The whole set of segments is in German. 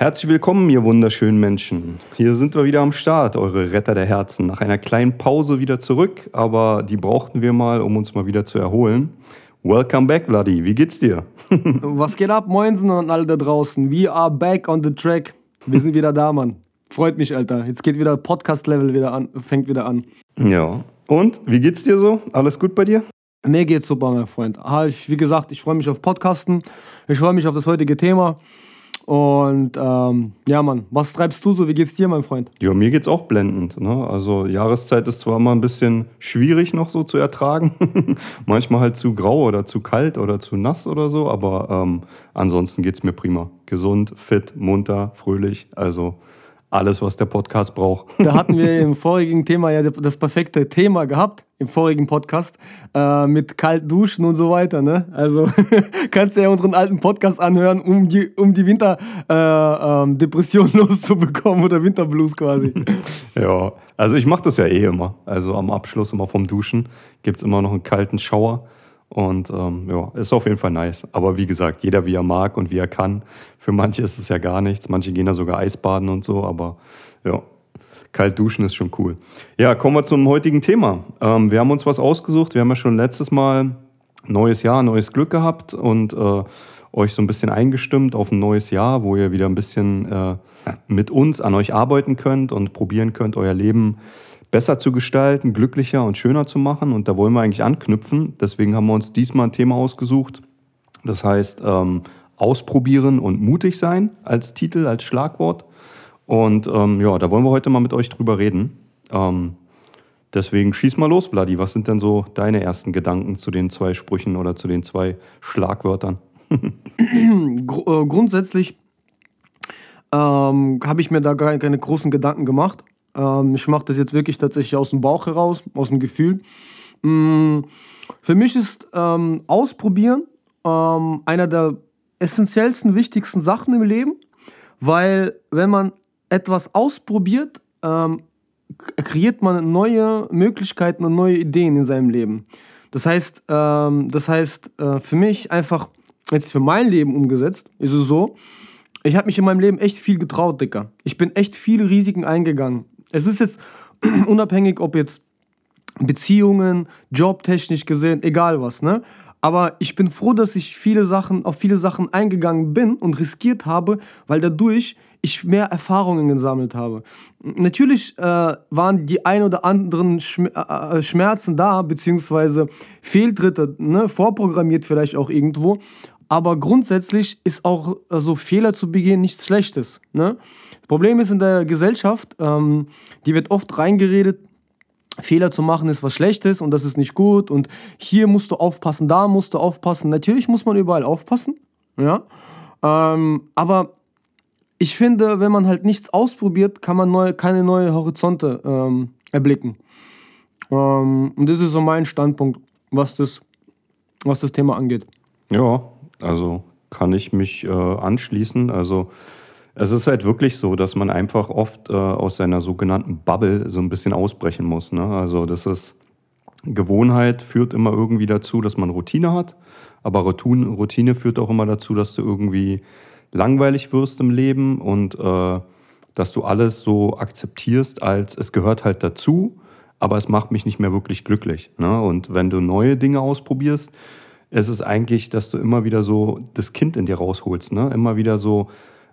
Herzlich willkommen, ihr wunderschönen Menschen. Hier sind wir wieder am Start, eure Retter der Herzen. Nach einer kleinen Pause wieder zurück, aber die brauchten wir mal, um uns mal wieder zu erholen. Welcome back, Vladi. Wie geht's dir? Was geht ab, Moinsen und alle da draußen? We are back on the track. Wir sind wieder da, Mann. Freut mich, Alter. Jetzt geht wieder Podcast-Level wieder an, fängt wieder an. Ja. Und, wie geht's dir so? Alles gut bei dir? Mir geht's super, mein Freund. Ich, wie gesagt, ich freue mich auf Podcasten. Ich freue mich auf das heutige Thema. Und ähm, ja, Mann, was treibst du so? Wie geht's dir, mein Freund? Ja, mir geht's auch blendend. Ne? Also Jahreszeit ist zwar immer ein bisschen schwierig noch so zu ertragen. Manchmal halt zu grau oder zu kalt oder zu nass oder so, aber ähm, ansonsten geht's mir prima. Gesund, fit, munter, fröhlich. Also alles, was der Podcast braucht. Da hatten wir im vorigen Thema ja das perfekte Thema gehabt, im vorigen Podcast, äh, mit kalt duschen und so weiter. Ne? Also kannst du ja unseren alten Podcast anhören, um die, um die Winterdepression äh, ähm, loszubekommen oder Winterblues quasi. ja, also ich mache das ja eh immer. Also am Abschluss immer vom Duschen gibt es immer noch einen kalten Schauer. Und ähm, ja, ist auf jeden Fall nice. Aber wie gesagt, jeder wie er mag und wie er kann. Für manche ist es ja gar nichts. Manche gehen da sogar Eisbaden und so. Aber ja, kalt duschen ist schon cool. Ja, kommen wir zum heutigen Thema. Ähm, wir haben uns was ausgesucht. Wir haben ja schon letztes Mal neues Jahr, neues Glück gehabt und äh, euch so ein bisschen eingestimmt auf ein neues Jahr, wo ihr wieder ein bisschen äh, mit uns an euch arbeiten könnt und probieren könnt, euer Leben besser zu gestalten, glücklicher und schöner zu machen. Und da wollen wir eigentlich anknüpfen. Deswegen haben wir uns diesmal ein Thema ausgesucht. Das heißt, ähm, ausprobieren und mutig sein als Titel, als Schlagwort. Und ähm, ja, da wollen wir heute mal mit euch drüber reden. Ähm, deswegen schieß mal los, Vladi. Was sind denn so deine ersten Gedanken zu den zwei Sprüchen oder zu den zwei Schlagwörtern? Äh, grundsätzlich ähm, habe ich mir da gar keine großen Gedanken gemacht. Ähm, ich mache das jetzt wirklich tatsächlich aus dem Bauch heraus, aus dem Gefühl. Mm, für mich ist ähm, Ausprobieren ähm, einer der essentiellsten, wichtigsten Sachen im Leben, weil wenn man etwas ausprobiert, ähm, kreiert man neue Möglichkeiten und neue Ideen in seinem Leben. Das heißt, ähm, das heißt äh, für mich einfach, jetzt für mein Leben umgesetzt, ist es so, ich habe mich in meinem Leben echt viel getraut, Dicker. Ich bin echt viele Risiken eingegangen. Es ist jetzt unabhängig, ob jetzt Beziehungen, jobtechnisch gesehen, egal was, ne? Aber ich bin froh, dass ich viele Sachen, auf viele Sachen eingegangen bin und riskiert habe, weil dadurch ich mehr Erfahrungen gesammelt habe. Natürlich äh, waren die ein oder anderen äh, äh Schmerzen da, beziehungsweise Fehltritte, ne, vorprogrammiert vielleicht auch irgendwo. Aber grundsätzlich ist auch also Fehler zu begehen nichts Schlechtes. Ne? Das Problem ist in der Gesellschaft, ähm, die wird oft reingeredet, Fehler zu machen ist was Schlechtes und das ist nicht gut und hier musst du aufpassen, da musst du aufpassen. Natürlich muss man überall aufpassen, ja. Ähm, aber ich finde, wenn man halt nichts ausprobiert, kann man neu, keine neuen Horizonte ähm, erblicken. Ähm, und das ist so mein Standpunkt, was das, was das Thema angeht. Ja, also kann ich mich äh, anschließen. Also es ist halt wirklich so, dass man einfach oft äh, aus seiner sogenannten Bubble so ein bisschen ausbrechen muss. Ne? Also das ist Gewohnheit führt immer irgendwie dazu, dass man Routine hat. Aber Routine führt auch immer dazu, dass du irgendwie langweilig wirst im Leben und äh, dass du alles so akzeptierst, als es gehört halt dazu, aber es macht mich nicht mehr wirklich glücklich. Ne? Und wenn du neue Dinge ausprobierst, ist es eigentlich, dass du immer wieder so das Kind in dir rausholst, ne? Immer wieder so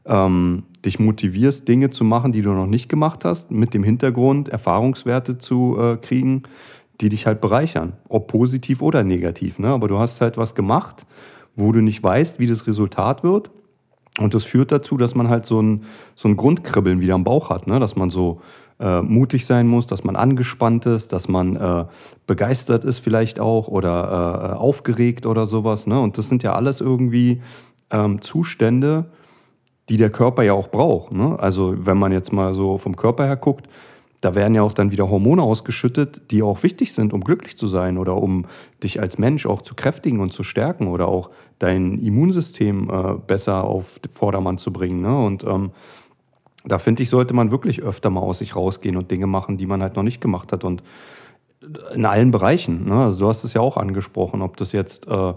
ähm, dich motivierst, Dinge zu machen, die du noch nicht gemacht hast, mit dem Hintergrund, Erfahrungswerte zu äh, kriegen, die dich halt bereichern. Ob positiv oder negativ. Ne? Aber du hast halt was gemacht, wo du nicht weißt, wie das Resultat wird. Und das führt dazu, dass man halt so ein, so ein Grundkribbeln wieder am Bauch hat, ne? dass man so äh, mutig sein muss, dass man angespannt ist, dass man äh, begeistert ist vielleicht auch oder äh, aufgeregt oder sowas. Ne? Und das sind ja alles irgendwie ähm, Zustände, die der Körper ja auch braucht. Ne? Also wenn man jetzt mal so vom Körper her guckt, da werden ja auch dann wieder Hormone ausgeschüttet, die auch wichtig sind, um glücklich zu sein oder um dich als Mensch auch zu kräftigen und zu stärken oder auch dein Immunsystem äh, besser auf Vordermann zu bringen. Ne? Und ähm, da finde ich, sollte man wirklich öfter mal aus sich rausgehen und Dinge machen, die man halt noch nicht gemacht hat. Und in allen Bereichen. Ne? Also du hast es ja auch angesprochen, ob das jetzt äh,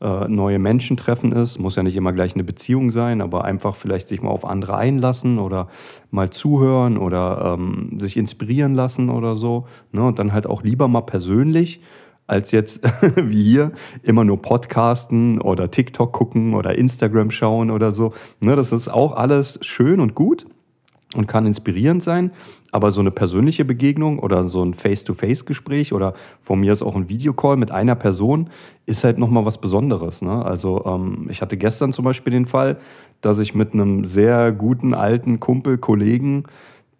äh, neue Menschen treffen ist, muss ja nicht immer gleich eine Beziehung sein, aber einfach vielleicht sich mal auf andere einlassen oder mal zuhören oder ähm, sich inspirieren lassen oder so. Ne? Und dann halt auch lieber mal persönlich als jetzt wie hier immer nur Podcasten oder TikTok gucken oder Instagram schauen oder so. Ne, das ist auch alles schön und gut und kann inspirierend sein. Aber so eine persönliche Begegnung oder so ein Face-to-Face-Gespräch oder von mir ist auch ein Videocall mit einer Person ist halt nochmal was Besonderes. Ne? Also ähm, ich hatte gestern zum Beispiel den Fall, dass ich mit einem sehr guten alten Kumpel, Kollegen,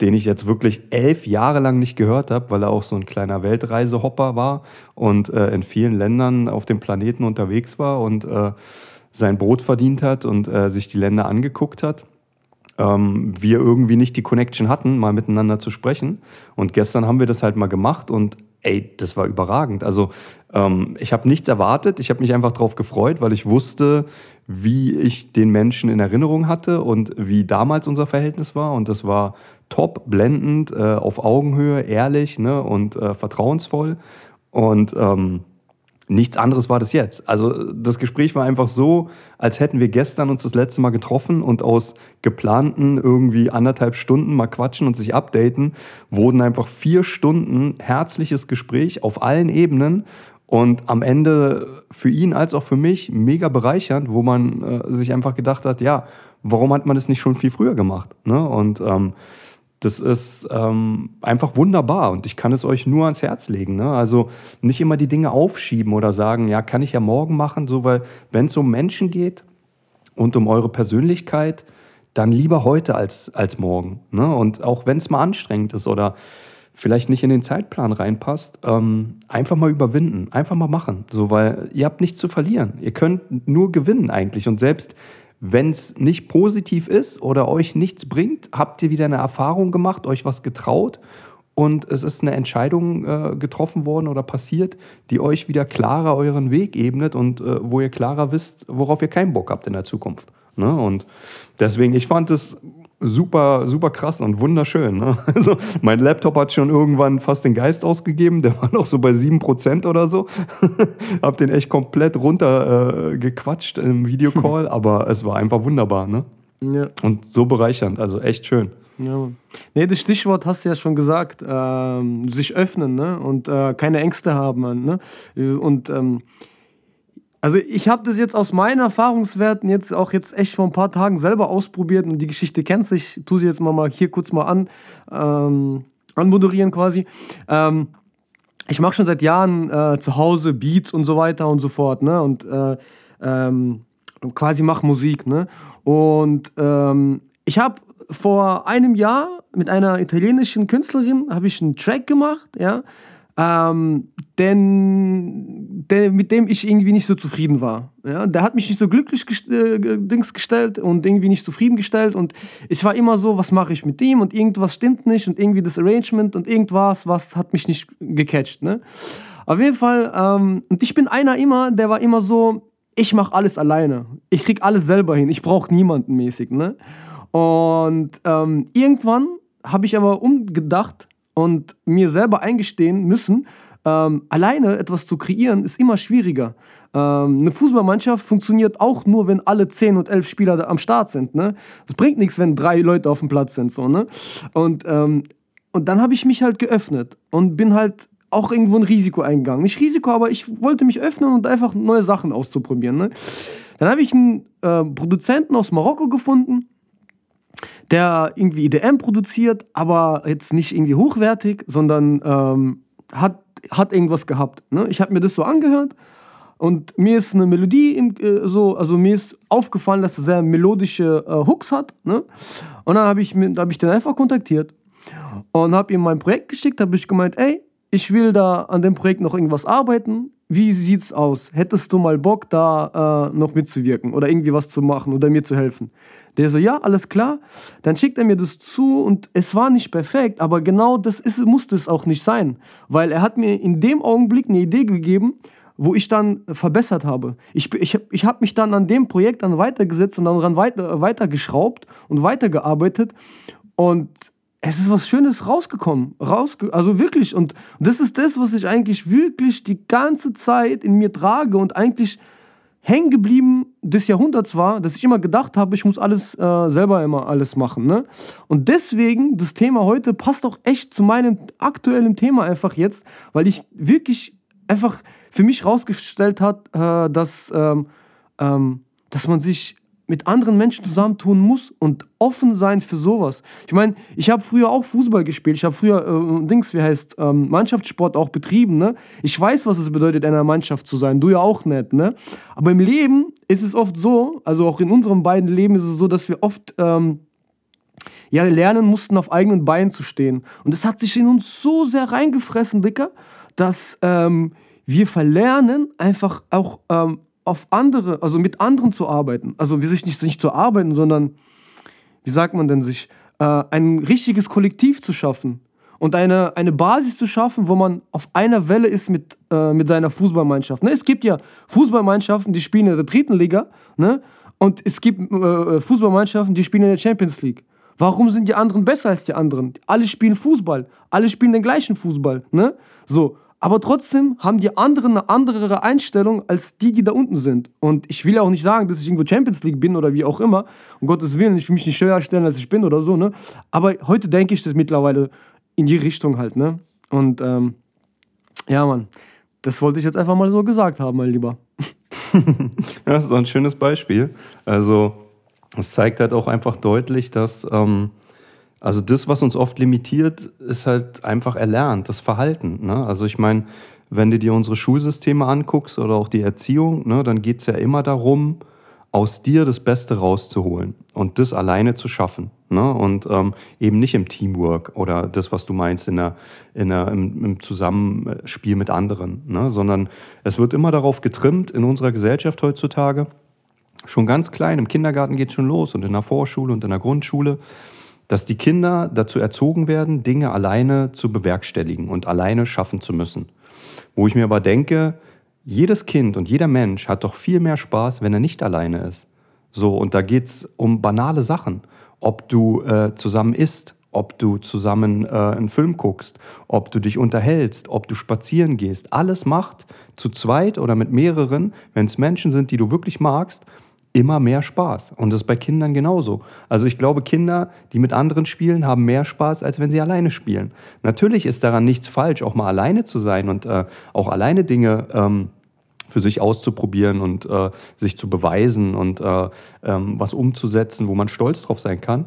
den ich jetzt wirklich elf Jahre lang nicht gehört habe, weil er auch so ein kleiner Weltreisehopper war und äh, in vielen Ländern auf dem Planeten unterwegs war und äh, sein Brot verdient hat und äh, sich die Länder angeguckt hat. Ähm, wir irgendwie nicht die Connection hatten, mal miteinander zu sprechen. Und gestern haben wir das halt mal gemacht und ey, das war überragend. Also ähm, ich habe nichts erwartet, ich habe mich einfach darauf gefreut, weil ich wusste, wie ich den Menschen in Erinnerung hatte und wie damals unser Verhältnis war. Und das war top, blendend, äh, auf Augenhöhe, ehrlich ne, und äh, vertrauensvoll. Und ähm, nichts anderes war das jetzt. Also das Gespräch war einfach so, als hätten wir gestern uns das letzte Mal getroffen und aus geplanten irgendwie anderthalb Stunden mal quatschen und sich updaten, wurden einfach vier Stunden herzliches Gespräch auf allen Ebenen und am Ende für ihn als auch für mich mega bereichernd, wo man äh, sich einfach gedacht hat, ja, warum hat man das nicht schon viel früher gemacht? Ne? Und ähm, das ist ähm, einfach wunderbar und ich kann es euch nur ans Herz legen. Ne? Also nicht immer die Dinge aufschieben oder sagen, ja, kann ich ja morgen machen, so weil wenn es um Menschen geht und um eure Persönlichkeit, dann lieber heute als, als morgen. Ne? Und auch wenn es mal anstrengend ist oder vielleicht nicht in den Zeitplan reinpasst, ähm, einfach mal überwinden, einfach mal machen. So, weil ihr habt nichts zu verlieren. Ihr könnt nur gewinnen eigentlich. Und selbst wenn es nicht positiv ist oder euch nichts bringt, habt ihr wieder eine Erfahrung gemacht, euch was getraut und es ist eine Entscheidung äh, getroffen worden oder passiert, die euch wieder klarer euren Weg ebnet und äh, wo ihr klarer wisst, worauf ihr keinen Bock habt in der Zukunft. Ne? Und deswegen, ich fand es super, super krass und wunderschön. Ne? Also mein Laptop hat schon irgendwann fast den Geist ausgegeben, der war noch so bei 7% oder so. Hab den echt komplett runtergequatscht äh, im Videocall, aber es war einfach wunderbar. Ne? Ja. Und so bereichernd, also echt schön. Ja. Nee, das Stichwort hast du ja schon gesagt, ähm, sich öffnen ne? und äh, keine Ängste haben. Ne? Und ähm, also ich habe das jetzt aus meinen Erfahrungswerten jetzt auch jetzt echt vor ein paar Tagen selber ausprobiert und die Geschichte kennst du. Ich tue sie jetzt mal, mal hier kurz mal an, ähm, anmoderieren quasi. Ähm, ich mache schon seit Jahren äh, zu Hause Beats und so weiter und so fort, ne? Und äh, ähm, quasi mache Musik, ne? Und ähm, ich habe vor einem Jahr mit einer italienischen Künstlerin habe ich einen Track gemacht, ja ähm, denn der, mit dem ich irgendwie nicht so zufrieden war. Ja, der hat mich nicht so glücklich gest äh, gestellt und irgendwie nicht zufriedengestellt und ich war immer so, was mache ich mit ihm und irgendwas stimmt nicht und irgendwie das Arrangement und irgendwas, was hat mich nicht gecatcht. Ne? Auf jeden Fall, ähm, und ich bin einer immer, der war immer so, ich mache alles alleine. Ich krieg alles selber hin. Ich brauche niemanden mäßig. Ne? Und ähm, irgendwann habe ich aber umgedacht und mir selber eingestehen müssen, ähm, alleine etwas zu kreieren, ist immer schwieriger. Ähm, eine Fußballmannschaft funktioniert auch nur, wenn alle 10 und 11 Spieler am Start sind. Ne? Es bringt nichts, wenn drei Leute auf dem Platz sind. So, ne? und, ähm, und dann habe ich mich halt geöffnet und bin halt auch irgendwo ein Risiko eingegangen. Nicht Risiko, aber ich wollte mich öffnen und einfach neue Sachen auszuprobieren. Ne? Dann habe ich einen äh, Produzenten aus Marokko gefunden, der irgendwie IDM produziert, aber jetzt nicht irgendwie hochwertig, sondern ähm, hat, hat irgendwas gehabt. Ne? Ich habe mir das so angehört und mir ist eine Melodie im, äh, so, also mir ist aufgefallen, dass er sehr melodische äh, Hooks hat. Ne? Und dann habe ich, hab ich den einfach kontaktiert und habe ihm mein Projekt geschickt, habe ich gemeint, ey, ich will da an dem Projekt noch irgendwas arbeiten. Wie sieht's aus? Hättest du mal Bock, da äh, noch mitzuwirken oder irgendwie was zu machen oder mir zu helfen? Der so, ja, alles klar. Dann schickt er mir das zu und es war nicht perfekt, aber genau das ist, musste es auch nicht sein, weil er hat mir in dem Augenblick eine Idee gegeben, wo ich dann verbessert habe. Ich, ich, ich habe mich dann an dem Projekt dann weitergesetzt und dann weiter, weitergeschraubt und weitergearbeitet und es ist was Schönes rausgekommen. Rausge also wirklich. Und das ist das, was ich eigentlich wirklich die ganze Zeit in mir trage und eigentlich hängen geblieben des Jahrhunderts war, dass ich immer gedacht habe, ich muss alles äh, selber immer alles machen. Ne? Und deswegen, das Thema heute passt auch echt zu meinem aktuellen Thema einfach jetzt, weil ich wirklich einfach für mich rausgestellt hat, äh, dass, ähm, ähm, dass man sich mit anderen Menschen zusammentun muss und offen sein für sowas. Ich meine, ich habe früher auch Fußball gespielt. Ich habe früher äh, Dings, wie heißt ähm, Mannschaftssport auch betrieben. Ne? Ich weiß, was es bedeutet, in einer Mannschaft zu sein. Du ja auch nicht. Ne? Aber im Leben ist es oft so, also auch in unserem beiden Leben ist es so, dass wir oft ähm, ja lernen mussten, auf eigenen Beinen zu stehen. Und es hat sich in uns so sehr reingefressen, Dicker, dass ähm, wir verlernen, einfach auch ähm, auf andere, also mit anderen zu arbeiten. Also wie sich nicht, nicht zu arbeiten, sondern, wie sagt man denn sich, äh, ein richtiges Kollektiv zu schaffen und eine, eine Basis zu schaffen, wo man auf einer Welle ist mit, äh, mit seiner Fußballmannschaft. Ne? Es gibt ja Fußballmannschaften, die spielen in der dritten Liga ne? und es gibt äh, Fußballmannschaften, die spielen in der Champions League. Warum sind die anderen besser als die anderen? Alle spielen Fußball, alle spielen den gleichen Fußball. Ne? So, aber trotzdem haben die anderen eine andere Einstellung als die, die da unten sind. Und ich will ja auch nicht sagen, dass ich irgendwo Champions League bin oder wie auch immer. Um Gottes Willen, ich will mich nicht höher stellen, als ich bin oder so. Ne? Aber heute denke ich das mittlerweile in die Richtung halt. Ne? Und ähm, ja, Mann, das wollte ich jetzt einfach mal so gesagt haben, mein Lieber. ja, das ist ein schönes Beispiel. Also, es zeigt halt auch einfach deutlich, dass. Ähm also das, was uns oft limitiert, ist halt einfach erlernt, das Verhalten. Ne? Also ich meine, wenn du dir unsere Schulsysteme anguckst oder auch die Erziehung, ne, dann geht es ja immer darum, aus dir das Beste rauszuholen und das alleine zu schaffen. Ne? Und ähm, eben nicht im Teamwork oder das, was du meinst, in der, in der, im, im Zusammenspiel mit anderen, ne? sondern es wird immer darauf getrimmt in unserer Gesellschaft heutzutage, schon ganz klein, im Kindergarten geht es schon los und in der Vorschule und in der Grundschule, dass die Kinder dazu erzogen werden, Dinge alleine zu bewerkstelligen und alleine schaffen zu müssen. Wo ich mir aber denke, jedes Kind und jeder Mensch hat doch viel mehr Spaß, wenn er nicht alleine ist. So, und da geht es um banale Sachen. Ob du äh, zusammen isst, ob du zusammen äh, einen Film guckst, ob du dich unterhältst, ob du spazieren gehst. Alles macht zu zweit oder mit mehreren, wenn es Menschen sind, die du wirklich magst, immer mehr Spaß. Und das ist bei Kindern genauso. Also ich glaube, Kinder, die mit anderen spielen, haben mehr Spaß, als wenn sie alleine spielen. Natürlich ist daran nichts falsch, auch mal alleine zu sein und äh, auch alleine Dinge ähm, für sich auszuprobieren und äh, sich zu beweisen und äh, ähm, was umzusetzen, wo man stolz drauf sein kann.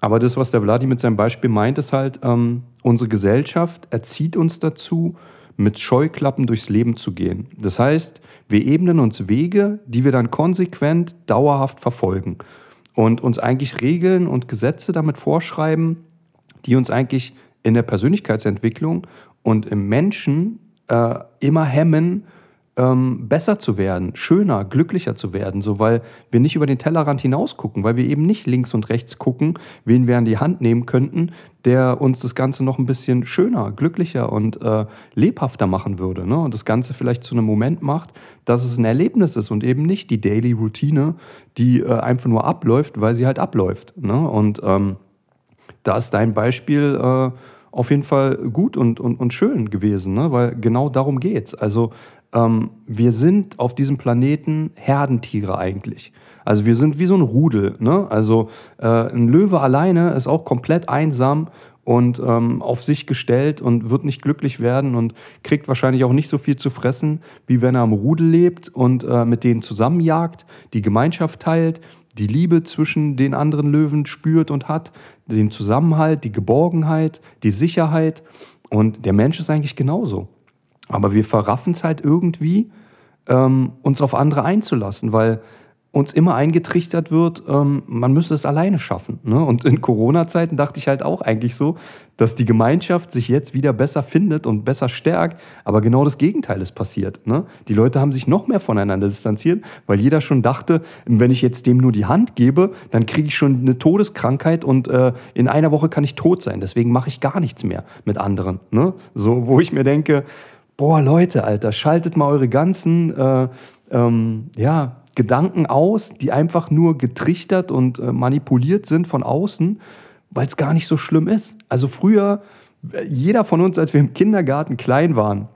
Aber das, was der Vladi mit seinem Beispiel meint, ist halt, ähm, unsere Gesellschaft erzieht uns dazu, mit Scheuklappen durchs Leben zu gehen. Das heißt, wir ebnen uns Wege, die wir dann konsequent, dauerhaft verfolgen und uns eigentlich Regeln und Gesetze damit vorschreiben, die uns eigentlich in der Persönlichkeitsentwicklung und im Menschen äh, immer hemmen, ähm, besser zu werden, schöner, glücklicher zu werden, so weil wir nicht über den Tellerrand hinaus gucken, weil wir eben nicht links und rechts gucken, wen wir an die Hand nehmen könnten, der uns das Ganze noch ein bisschen schöner, glücklicher und äh, lebhafter machen würde. Ne? Und das Ganze vielleicht zu einem Moment macht, dass es ein Erlebnis ist und eben nicht die Daily Routine, die äh, einfach nur abläuft, weil sie halt abläuft. Ne? Und ähm, da ist dein Beispiel äh, auf jeden Fall gut und, und, und schön gewesen, ne? weil genau darum geht es. Also ähm, wir sind auf diesem Planeten Herdentiere eigentlich. Also wir sind wie so ein Rudel. Ne? Also äh, ein Löwe alleine ist auch komplett einsam und ähm, auf sich gestellt und wird nicht glücklich werden und kriegt wahrscheinlich auch nicht so viel zu fressen, wie wenn er am Rudel lebt und äh, mit denen zusammenjagt, die Gemeinschaft teilt, die Liebe zwischen den anderen Löwen spürt und hat, den Zusammenhalt, die Geborgenheit, die Sicherheit. Und der Mensch ist eigentlich genauso. Aber wir verraffen es halt irgendwie, ähm, uns auf andere einzulassen, weil uns immer eingetrichtert wird, ähm, man müsse es alleine schaffen. Ne? Und in Corona-Zeiten dachte ich halt auch eigentlich so, dass die Gemeinschaft sich jetzt wieder besser findet und besser stärkt, aber genau das Gegenteil ist passiert. Ne? Die Leute haben sich noch mehr voneinander distanziert, weil jeder schon dachte, wenn ich jetzt dem nur die Hand gebe, dann kriege ich schon eine Todeskrankheit und äh, in einer Woche kann ich tot sein. Deswegen mache ich gar nichts mehr mit anderen. Ne? So, wo ich mir denke, boah, Leute, Alter, schaltet mal eure ganzen äh, ähm, ja, Gedanken aus, die einfach nur getrichtert und äh, manipuliert sind von außen, weil es gar nicht so schlimm ist. Also früher, jeder von uns, als wir im Kindergarten klein waren,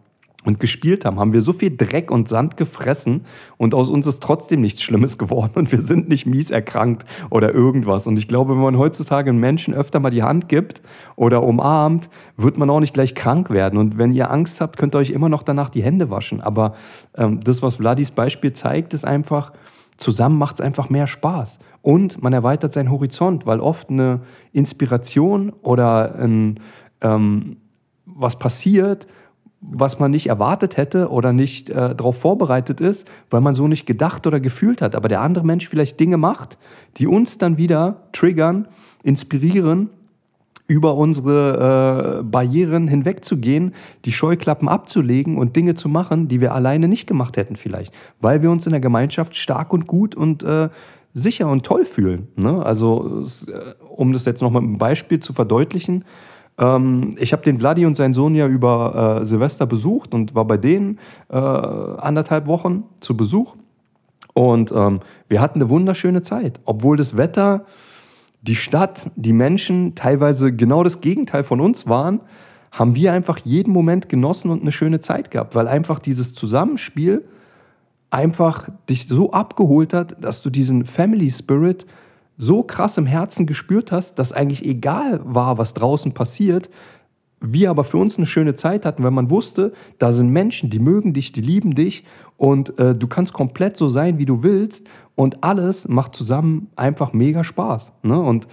und gespielt haben, haben wir so viel Dreck und Sand gefressen und aus uns ist trotzdem nichts Schlimmes geworden und wir sind nicht mies erkrankt oder irgendwas. Und ich glaube, wenn man heutzutage einem Menschen öfter mal die Hand gibt oder umarmt, wird man auch nicht gleich krank werden. Und wenn ihr Angst habt, könnt ihr euch immer noch danach die Hände waschen. Aber ähm, das, was Vladis Beispiel zeigt, ist einfach, zusammen macht es einfach mehr Spaß. Und man erweitert seinen Horizont, weil oft eine Inspiration oder ein, ähm, was passiert, was man nicht erwartet hätte oder nicht äh, darauf vorbereitet ist, weil man so nicht gedacht oder gefühlt hat. Aber der andere Mensch vielleicht Dinge macht, die uns dann wieder triggern, inspirieren, über unsere äh, Barrieren hinwegzugehen, die Scheuklappen abzulegen und Dinge zu machen, die wir alleine nicht gemacht hätten vielleicht, weil wir uns in der Gemeinschaft stark und gut und äh, sicher und toll fühlen. Ne? Also äh, um das jetzt noch mal mit einem Beispiel zu verdeutlichen, ähm, ich habe den Vladi und seinen Sohn ja über äh, Silvester besucht und war bei denen äh, anderthalb Wochen zu Besuch. Und ähm, wir hatten eine wunderschöne Zeit, obwohl das Wetter, die Stadt, die Menschen teilweise genau das Gegenteil von uns waren, haben wir einfach jeden Moment genossen und eine schöne Zeit gehabt, weil einfach dieses Zusammenspiel einfach dich so abgeholt hat, dass du diesen Family Spirit so krass im Herzen gespürt hast, dass eigentlich egal war, was draußen passiert, wir aber für uns eine schöne Zeit hatten, weil man wusste, da sind Menschen, die mögen dich, die lieben dich und äh, du kannst komplett so sein, wie du willst und alles macht zusammen einfach mega Spaß. Ne? Und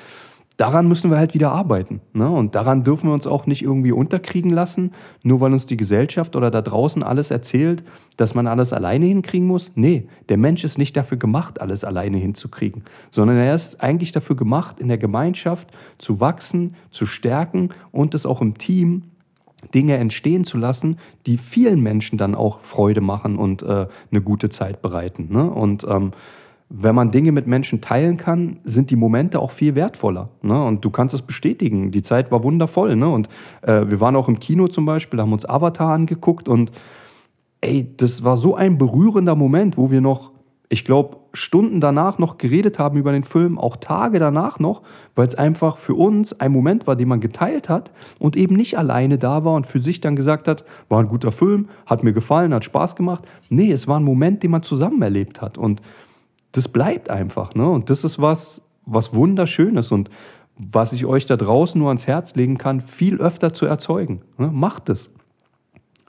daran müssen wir halt wieder arbeiten. Ne? Und daran dürfen wir uns auch nicht irgendwie unterkriegen lassen, nur weil uns die Gesellschaft oder da draußen alles erzählt, dass man alles alleine hinkriegen muss. Nee, der Mensch ist nicht dafür gemacht, alles alleine hinzukriegen, sondern er ist eigentlich dafür gemacht, in der Gemeinschaft zu wachsen, zu stärken und es auch im Team Dinge entstehen zu lassen, die vielen Menschen dann auch Freude machen und äh, eine gute Zeit bereiten. Ne? Und ähm, wenn man Dinge mit Menschen teilen kann, sind die Momente auch viel wertvoller. Ne? Und du kannst es bestätigen. Die Zeit war wundervoll. Ne? Und äh, wir waren auch im Kino zum Beispiel, haben uns Avatar angeguckt und ey, das war so ein berührender Moment, wo wir noch, ich glaube, Stunden danach noch geredet haben über den Film, auch Tage danach noch, weil es einfach für uns ein Moment war, den man geteilt hat und eben nicht alleine da war und für sich dann gesagt hat, war ein guter Film, hat mir gefallen, hat Spaß gemacht. Nee, es war ein Moment, den man zusammen erlebt hat. Und das bleibt einfach. Ne? Und das ist was, was Wunderschönes und was ich euch da draußen nur ans Herz legen kann, viel öfter zu erzeugen. Ne? Macht es.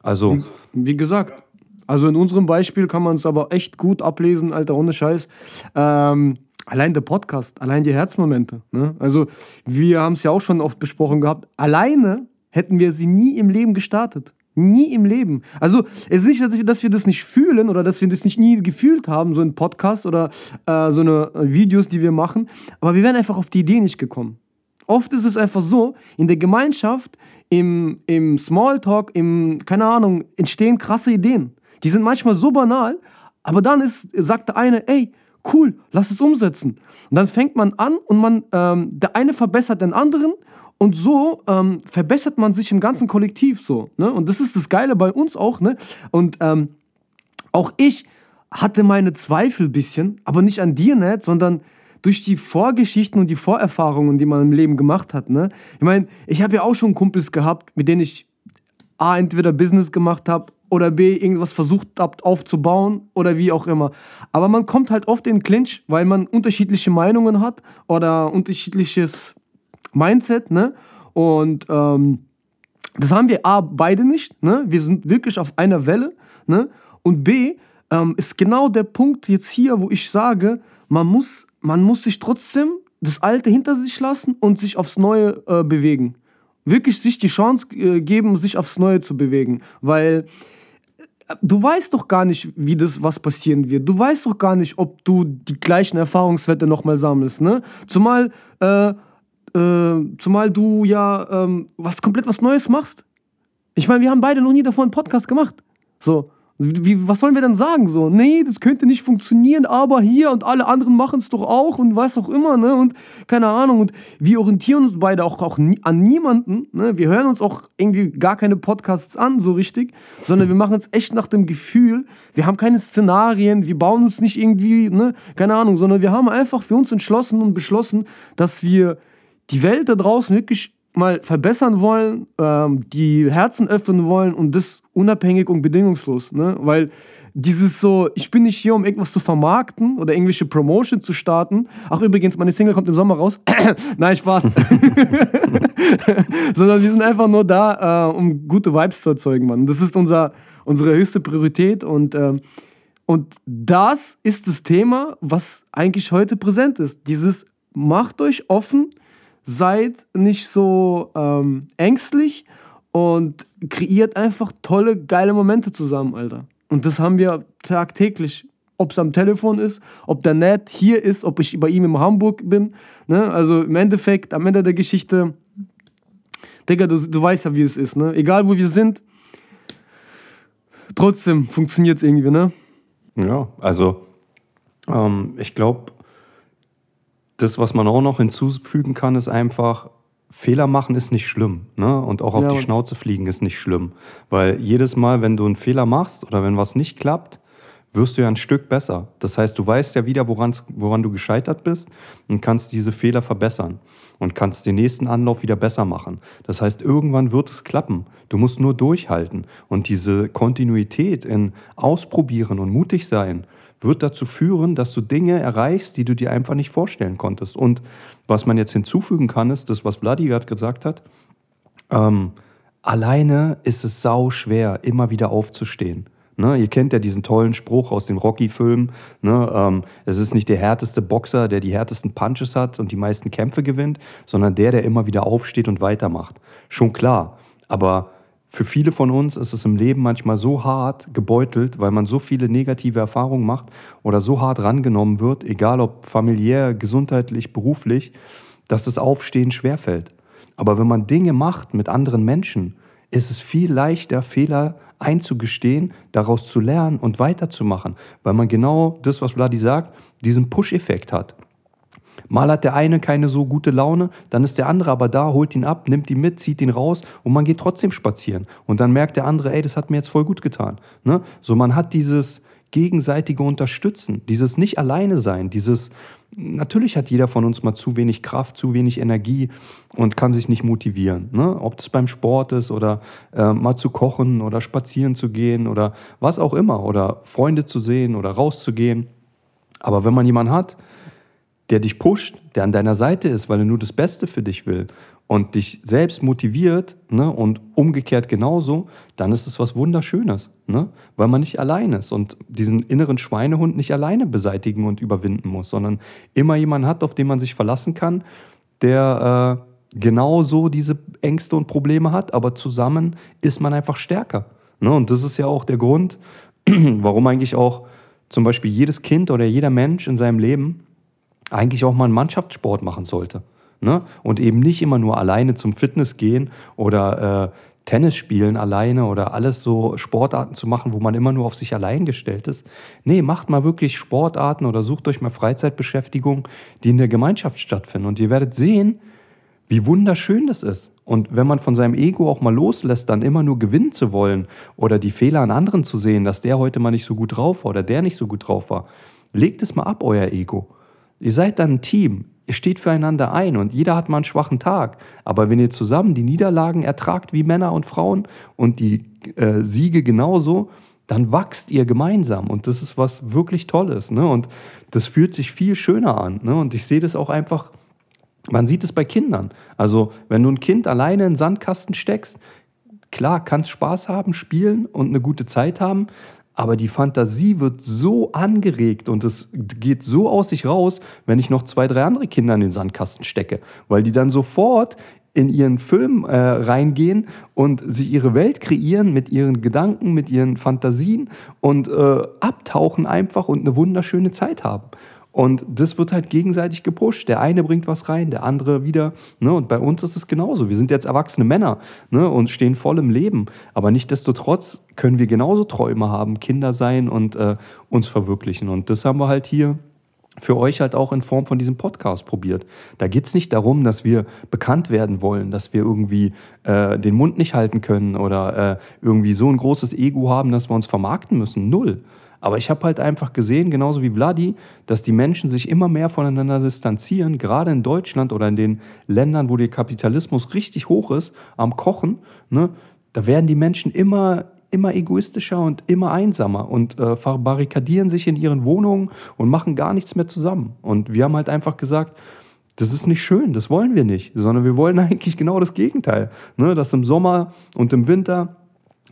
Also. Wie, wie, gesagt, also in unserem Beispiel kann man es aber echt gut ablesen, Alter, ohne Scheiß. Ähm, allein der Podcast, allein die Herzmomente. Ne? Also, wir haben es ja auch schon oft besprochen gehabt. Alleine hätten wir sie nie im Leben gestartet. Nie im Leben. Also es ist nicht, dass wir das nicht fühlen oder dass wir das nicht nie gefühlt haben, so ein Podcast oder äh, so eine äh, Videos, die wir machen, aber wir wären einfach auf die Idee nicht gekommen. Oft ist es einfach so, in der Gemeinschaft, im, im Smalltalk, im, keine Ahnung, entstehen krasse Ideen. Die sind manchmal so banal, aber dann ist, sagt der eine, ey, cool, lass es umsetzen. Und dann fängt man an und man, ähm, der eine verbessert den anderen und so ähm, verbessert man sich im ganzen Kollektiv so. Ne? Und das ist das Geile bei uns auch. Ne? Und ähm, auch ich hatte meine Zweifel ein bisschen, aber nicht an dir, nicht, sondern durch die Vorgeschichten und die Vorerfahrungen, die man im Leben gemacht hat. Ne? Ich meine, ich habe ja auch schon Kumpels gehabt, mit denen ich A, entweder Business gemacht habe oder B, irgendwas versucht habe aufzubauen oder wie auch immer. Aber man kommt halt oft in Clinch, weil man unterschiedliche Meinungen hat oder unterschiedliches Mindset, ne? Und ähm, das haben wir A, beide nicht, ne? Wir sind wirklich auf einer Welle, ne? Und B, ähm, ist genau der Punkt jetzt hier, wo ich sage, man muss, man muss sich trotzdem das Alte hinter sich lassen und sich aufs Neue äh, bewegen. Wirklich sich die Chance äh, geben, sich aufs Neue zu bewegen. Weil äh, du weißt doch gar nicht, wie das was passieren wird. Du weißt doch gar nicht, ob du die gleichen Erfahrungswerte nochmal sammelst. Ne? Zumal äh, äh, zumal du ja ähm, was komplett was Neues machst. Ich meine, wir haben beide noch nie davor einen Podcast gemacht. So, wie, was sollen wir dann sagen? So, nee, das könnte nicht funktionieren, aber hier und alle anderen machen es doch auch und was auch immer, ne? Und keine Ahnung. Und wir orientieren uns beide auch, auch nie, an niemanden. Ne? Wir hören uns auch irgendwie gar keine Podcasts an, so richtig, sondern wir machen es echt nach dem Gefühl. Wir haben keine Szenarien, wir bauen uns nicht irgendwie, ne, keine Ahnung, sondern wir haben einfach für uns entschlossen und beschlossen, dass wir die Welt da draußen wirklich mal verbessern wollen, ähm, die Herzen öffnen wollen und das unabhängig und bedingungslos. Ne? Weil dieses so, ich bin nicht hier, um irgendwas zu vermarkten oder irgendwelche Promotion zu starten. Ach, übrigens, meine Single kommt im Sommer raus. Nein, Spaß. Sondern wir sind einfach nur da, äh, um gute Vibes zu erzeugen, Mann. Das ist unser, unsere höchste Priorität und, äh, und das ist das Thema, was eigentlich heute präsent ist. Dieses macht euch offen, seid nicht so ähm, ängstlich und kreiert einfach tolle, geile Momente zusammen, Alter. Und das haben wir tagtäglich. Ob es am Telefon ist, ob der Ned hier ist, ob ich bei ihm in Hamburg bin. Ne? Also im Endeffekt, am Ende der Geschichte, Digga, du, du weißt ja, wie es ist. Ne? Egal, wo wir sind, trotzdem funktioniert es irgendwie. Ne? Ja, also ähm, ich glaube, das, was man auch noch hinzufügen kann, ist einfach, Fehler machen ist nicht schlimm. Ne? Und auch auf ja, die Schnauze fliegen ist nicht schlimm. Weil jedes Mal, wenn du einen Fehler machst oder wenn was nicht klappt, wirst du ja ein Stück besser. Das heißt, du weißt ja wieder, woran, woran du gescheitert bist und kannst diese Fehler verbessern und kannst den nächsten Anlauf wieder besser machen. Das heißt, irgendwann wird es klappen. Du musst nur durchhalten. Und diese Kontinuität in Ausprobieren und mutig sein wird dazu führen, dass du Dinge erreichst, die du dir einfach nicht vorstellen konntest. Und was man jetzt hinzufügen kann, ist das, was Vladi gesagt hat. Ähm, alleine ist es sau schwer, immer wieder aufzustehen. Ne, ihr kennt ja diesen tollen Spruch aus den Rocky-Filmen. Ne, ähm, es ist nicht der härteste Boxer, der die härtesten Punches hat und die meisten Kämpfe gewinnt, sondern der, der immer wieder aufsteht und weitermacht. Schon klar. Aber für viele von uns ist es im Leben manchmal so hart gebeutelt, weil man so viele negative Erfahrungen macht oder so hart rangenommen wird, egal ob familiär, gesundheitlich, beruflich, dass das Aufstehen schwerfällt. Aber wenn man Dinge macht mit anderen Menschen, ist es viel leichter, Fehler einzugestehen, daraus zu lernen und weiterzumachen, weil man genau das, was Vladi sagt, diesen Push-Effekt hat. Mal hat der eine keine so gute Laune, dann ist der andere aber da, holt ihn ab, nimmt ihn mit, zieht ihn raus und man geht trotzdem spazieren. Und dann merkt der andere, ey, das hat mir jetzt voll gut getan. Ne? So, man hat dieses gegenseitige Unterstützen, dieses nicht alleine sein, dieses, natürlich hat jeder von uns mal zu wenig Kraft, zu wenig Energie und kann sich nicht motivieren. Ne? Ob das beim Sport ist oder äh, mal zu kochen oder spazieren zu gehen oder was auch immer oder Freunde zu sehen oder rauszugehen. Aber wenn man jemanden hat, der dich pusht, der an deiner Seite ist, weil er nur das Beste für dich will und dich selbst motiviert ne, und umgekehrt genauso, dann ist es was Wunderschönes, ne, weil man nicht allein ist und diesen inneren Schweinehund nicht alleine beseitigen und überwinden muss, sondern immer jemanden hat, auf den man sich verlassen kann, der äh, genauso diese Ängste und Probleme hat, aber zusammen ist man einfach stärker. Ne? Und das ist ja auch der Grund, warum eigentlich auch zum Beispiel jedes Kind oder jeder Mensch in seinem Leben eigentlich auch mal einen Mannschaftssport machen sollte. Ne? Und eben nicht immer nur alleine zum Fitness gehen oder äh, Tennis spielen alleine oder alles so Sportarten zu machen, wo man immer nur auf sich allein gestellt ist. Nee, macht mal wirklich Sportarten oder sucht euch mal Freizeitbeschäftigung, die in der Gemeinschaft stattfinden. Und ihr werdet sehen, wie wunderschön das ist. Und wenn man von seinem Ego auch mal loslässt, dann immer nur gewinnen zu wollen oder die Fehler an anderen zu sehen, dass der heute mal nicht so gut drauf war oder der nicht so gut drauf war, legt es mal ab, euer Ego. Ihr seid dann ein Team. Ihr steht füreinander ein und jeder hat mal einen schwachen Tag. Aber wenn ihr zusammen die Niederlagen ertragt wie Männer und Frauen und die äh, Siege genauso, dann wachst ihr gemeinsam. Und das ist was wirklich Tolles. Ne? Und das fühlt sich viel schöner an. Ne? Und ich sehe das auch einfach, man sieht es bei Kindern. Also, wenn du ein Kind alleine in den Sandkasten steckst, klar, kannst Spaß haben, spielen und eine gute Zeit haben, aber die Fantasie wird so angeregt und es geht so aus sich raus, wenn ich noch zwei, drei andere Kinder in den Sandkasten stecke, weil die dann sofort in ihren Film äh, reingehen und sich ihre Welt kreieren mit ihren Gedanken, mit ihren Fantasien und äh, abtauchen einfach und eine wunderschöne Zeit haben. Und das wird halt gegenseitig gepusht. Der eine bringt was rein, der andere wieder. Ne? Und bei uns ist es genauso. Wir sind jetzt erwachsene Männer ne? und stehen voll im Leben. Aber nichtdestotrotz können wir genauso Träume haben, Kinder sein und äh, uns verwirklichen. Und das haben wir halt hier für euch halt auch in Form von diesem Podcast probiert. Da geht es nicht darum, dass wir bekannt werden wollen, dass wir irgendwie äh, den Mund nicht halten können oder äh, irgendwie so ein großes Ego haben, dass wir uns vermarkten müssen. Null. Aber ich habe halt einfach gesehen, genauso wie Vladi, dass die Menschen sich immer mehr voneinander distanzieren, gerade in Deutschland oder in den Ländern, wo der Kapitalismus richtig hoch ist, am Kochen. Ne, da werden die Menschen immer, immer egoistischer und immer einsamer und äh, verbarrikadieren sich in ihren Wohnungen und machen gar nichts mehr zusammen. Und wir haben halt einfach gesagt, das ist nicht schön, das wollen wir nicht, sondern wir wollen eigentlich genau das Gegenteil. Ne? Dass im Sommer und im Winter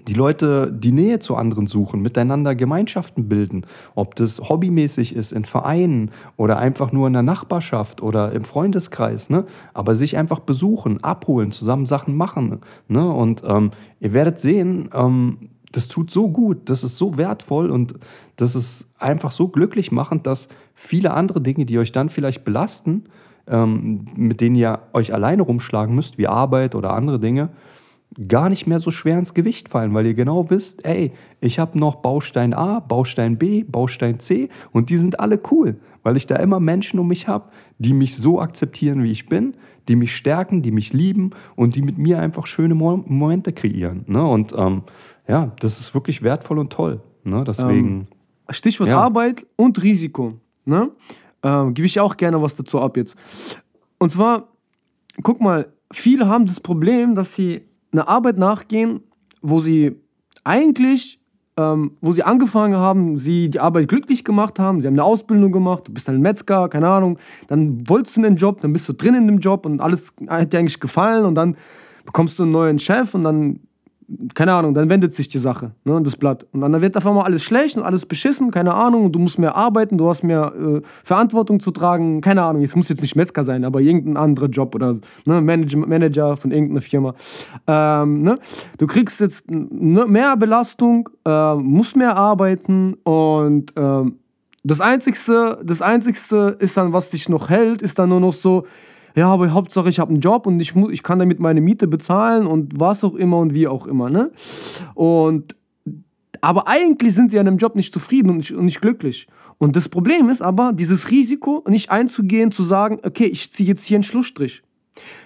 die Leute die Nähe zu anderen suchen, miteinander Gemeinschaften bilden, ob das hobbymäßig ist, in Vereinen oder einfach nur in der Nachbarschaft oder im Freundeskreis, ne? aber sich einfach besuchen, abholen, zusammen Sachen machen. Ne? Und ähm, ihr werdet sehen, ähm, das tut so gut, das ist so wertvoll und das ist einfach so glücklich machend, dass viele andere Dinge, die euch dann vielleicht belasten, ähm, mit denen ihr euch alleine rumschlagen müsst, wie Arbeit oder andere Dinge, gar nicht mehr so schwer ins Gewicht fallen, weil ihr genau wisst, ey, ich habe noch Baustein A, Baustein B, Baustein C und die sind alle cool, weil ich da immer Menschen um mich habe, die mich so akzeptieren, wie ich bin, die mich stärken, die mich lieben und die mit mir einfach schöne Mo Momente kreieren. Ne? Und ähm, ja, das ist wirklich wertvoll und toll. Ne? Deswegen. Ähm, Stichwort ja. Arbeit und Risiko. Ne? Ähm, Gebe ich auch gerne was dazu ab jetzt. Und zwar, guck mal, viele haben das Problem, dass sie eine Arbeit nachgehen, wo sie eigentlich, ähm, wo sie angefangen haben, sie die Arbeit glücklich gemacht haben, sie haben eine Ausbildung gemacht, du bist ein Metzger, keine Ahnung, dann wolltest du einen Job, dann bist du drin in dem Job und alles hat dir eigentlich gefallen und dann bekommst du einen neuen Chef und dann keine Ahnung, dann wendet sich die Sache, ne, das Blatt. Und dann wird auf einmal alles schlecht und alles beschissen, keine Ahnung, und du musst mehr arbeiten, du hast mehr äh, Verantwortung zu tragen, keine Ahnung, es muss jetzt nicht Metzger sein, aber irgendein anderer Job oder ne, Manager, Manager von irgendeiner Firma. Ähm, ne? Du kriegst jetzt ne, mehr Belastung, äh, musst mehr arbeiten und äh, das Einzigste, das Einzigste ist dann, was dich noch hält, ist dann nur noch so, ja, aber Hauptsache ich habe einen Job und ich, ich kann damit meine Miete bezahlen und was auch immer und wie auch immer. Ne? Und, aber eigentlich sind sie an dem Job nicht zufrieden und nicht, und nicht glücklich. Und das Problem ist aber, dieses Risiko nicht einzugehen, zu sagen, okay, ich ziehe jetzt hier einen Schlussstrich.